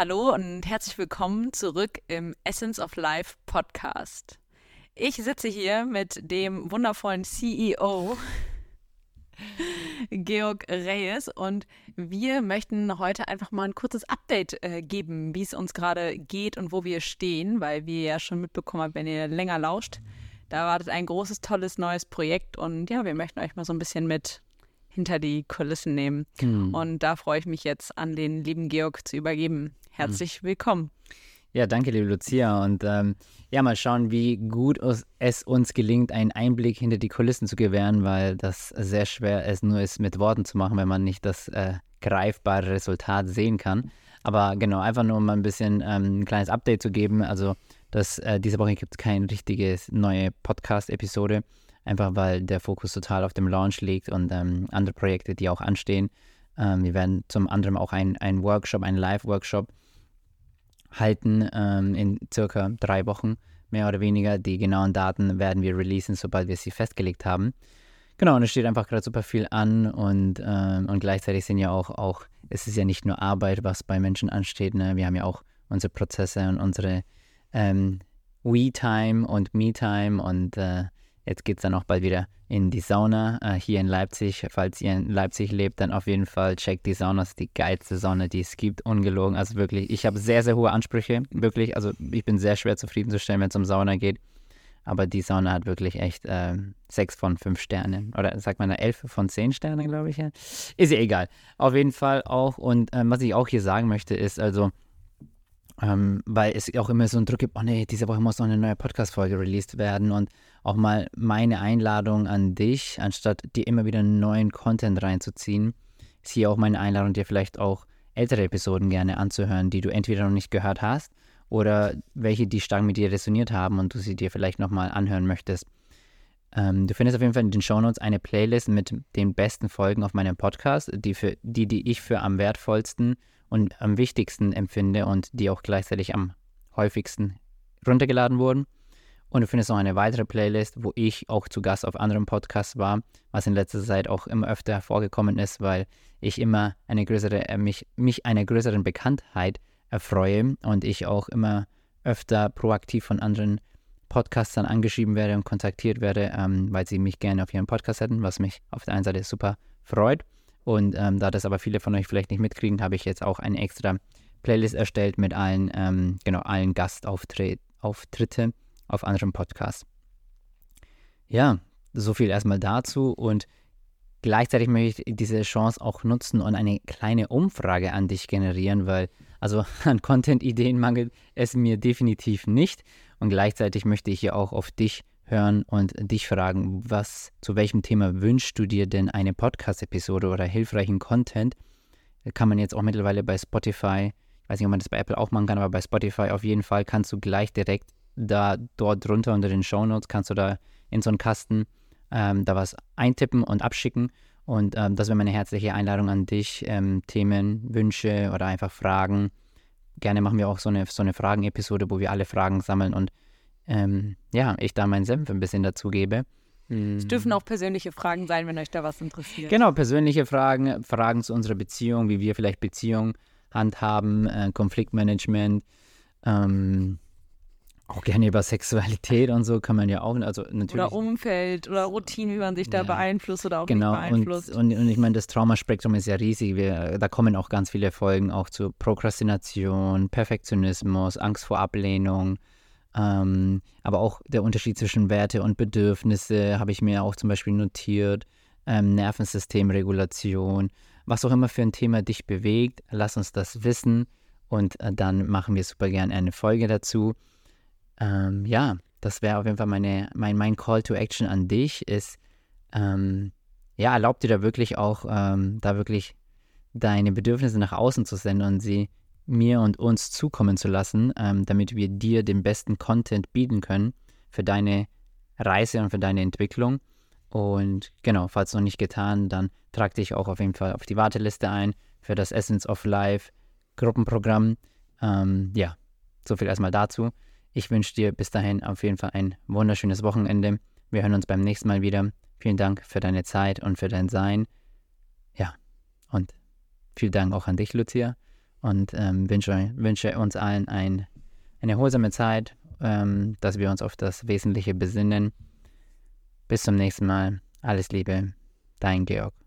Hallo und herzlich willkommen zurück im Essence of Life Podcast. Ich sitze hier mit dem wundervollen CEO Georg Reyes und wir möchten heute einfach mal ein kurzes Update äh, geben, wie es uns gerade geht und wo wir stehen, weil wir ja schon mitbekommen haben, wenn ihr länger lauscht, da wartet ein großes, tolles neues Projekt und ja, wir möchten euch mal so ein bisschen mit hinter die Kulissen nehmen. Mhm. Und da freue ich mich jetzt an den lieben Georg zu übergeben. Herzlich mhm. willkommen. Ja, danke, liebe Lucia. Und ähm, ja, mal schauen, wie gut es uns gelingt, einen Einblick hinter die Kulissen zu gewähren, weil das sehr schwer es nur ist, mit Worten zu machen, wenn man nicht das äh, greifbare Resultat sehen kann. Aber genau, einfach nur mal ein bisschen ähm, ein kleines Update zu geben. Also, dass äh, diese Woche gibt es keine richtige neue Podcast-Episode einfach weil der Fokus total auf dem Launch liegt und ähm, andere Projekte, die auch anstehen. Ähm, wir werden zum anderen auch einen Workshop, einen Live-Workshop halten ähm, in circa drei Wochen, mehr oder weniger. Die genauen Daten werden wir releasen, sobald wir sie festgelegt haben. Genau, und es steht einfach gerade super viel an und, ähm, und gleichzeitig sind ja auch, auch, es ist ja nicht nur Arbeit, was bei Menschen ansteht. Ne? Wir haben ja auch unsere Prozesse und unsere ähm, We-Time und Me-Time und äh, Jetzt geht es dann auch bald wieder in die Sauna äh, hier in Leipzig. Falls ihr in Leipzig lebt, dann auf jeden Fall checkt die Sauna. Ist die geilste Sauna, die es gibt. Ungelogen. Also wirklich, ich habe sehr, sehr hohe Ansprüche. Wirklich, also ich bin sehr schwer zufriedenzustellen, wenn es um Sauna geht. Aber die Sauna hat wirklich echt äh, sechs von fünf Sternen. Oder sagt man da elf von zehn Sternen, glaube ich. Ist ja egal. Auf jeden Fall auch. Und ähm, was ich auch hier sagen möchte, ist also, ähm, weil es auch immer so einen Druck gibt, oh nee, diese Woche muss noch eine neue Podcast-Folge released werden und auch mal meine Einladung an dich, anstatt dir immer wieder neuen Content reinzuziehen, ist hier auch meine Einladung, dir vielleicht auch ältere Episoden gerne anzuhören, die du entweder noch nicht gehört hast oder welche, die stark mit dir resoniert haben und du sie dir vielleicht nochmal anhören möchtest. Ähm, du findest auf jeden Fall in den Shownotes eine Playlist mit den besten Folgen auf meinem Podcast, die, für, die, die ich für am wertvollsten und am wichtigsten empfinde und die auch gleichzeitig am häufigsten runtergeladen wurden. Und du findest noch eine weitere Playlist, wo ich auch zu Gast auf anderen Podcasts war, was in letzter Zeit auch immer öfter vorgekommen ist, weil ich immer eine größere, äh, mich, mich einer größeren Bekanntheit erfreue und ich auch immer öfter proaktiv von anderen Podcastern angeschrieben werde und kontaktiert werde, ähm, weil sie mich gerne auf ihren Podcast hätten, was mich auf der einen Seite super freut. Und ähm, da das aber viele von euch vielleicht nicht mitkriegen, habe ich jetzt auch eine extra Playlist erstellt mit allen, ähm, genau, allen Gastauftritten auf anderen Podcasts. Ja, so viel erstmal dazu und gleichzeitig möchte ich diese Chance auch nutzen und eine kleine Umfrage an dich generieren, weil also an Content-Ideen mangelt es mir definitiv nicht und gleichzeitig möchte ich ja auch auf dich hören und dich fragen, was zu welchem Thema wünschst du dir denn eine Podcast-Episode oder hilfreichen Content? Kann man jetzt auch mittlerweile bei Spotify, ich weiß nicht, ob man das bei Apple auch machen kann, aber bei Spotify auf jeden Fall kannst du gleich direkt da dort drunter unter den Show Notes kannst du da in so einen Kasten ähm, da was eintippen und abschicken. Und ähm, das wäre meine herzliche Einladung an dich. Ähm, Themen, Wünsche oder einfach Fragen. Gerne machen wir auch so eine, so eine Fragen-Episode, wo wir alle Fragen sammeln und ähm, ja, ich da meinen Senf ein bisschen dazugebe. Es dürfen auch persönliche Fragen sein, wenn euch da was interessiert. Genau, persönliche Fragen, Fragen zu unserer Beziehung, wie wir vielleicht Beziehung handhaben, äh, Konfliktmanagement, ähm, auch gerne über Sexualität und so kann man ja auch, also natürlich. Oder Umfeld oder Routine, wie man sich da ja, beeinflusst oder auch genau, nicht beeinflusst. Und, und, und ich meine, das Traumaspektrum ist ja riesig. Wir, da kommen auch ganz viele Folgen auch zu Prokrastination, Perfektionismus, Angst vor Ablehnung. Ähm, aber auch der Unterschied zwischen Werte und Bedürfnisse habe ich mir auch zum Beispiel notiert. Ähm, Nervensystemregulation, was auch immer für ein Thema dich bewegt, lass uns das wissen und äh, dann machen wir super gerne eine Folge dazu ähm, ja, das wäre auf jeden Fall meine, mein, mein Call to Action an dich, ist, ähm, ja, erlaub dir da wirklich auch, ähm, da wirklich deine Bedürfnisse nach außen zu senden und sie mir und uns zukommen zu lassen, ähm, damit wir dir den besten Content bieten können für deine Reise und für deine Entwicklung. Und genau, falls noch nicht getan, dann trag dich auch auf jeden Fall auf die Warteliste ein für das Essence of Life Gruppenprogramm. Ähm, ja, so viel erstmal dazu. Ich wünsche dir bis dahin auf jeden Fall ein wunderschönes Wochenende. Wir hören uns beim nächsten Mal wieder. Vielen Dank für deine Zeit und für dein Sein. Ja, und vielen Dank auch an dich, Lucia. Und ähm, wünsche, wünsche uns allen ein, eine erholsame Zeit, ähm, dass wir uns auf das Wesentliche besinnen. Bis zum nächsten Mal. Alles Liebe, dein Georg.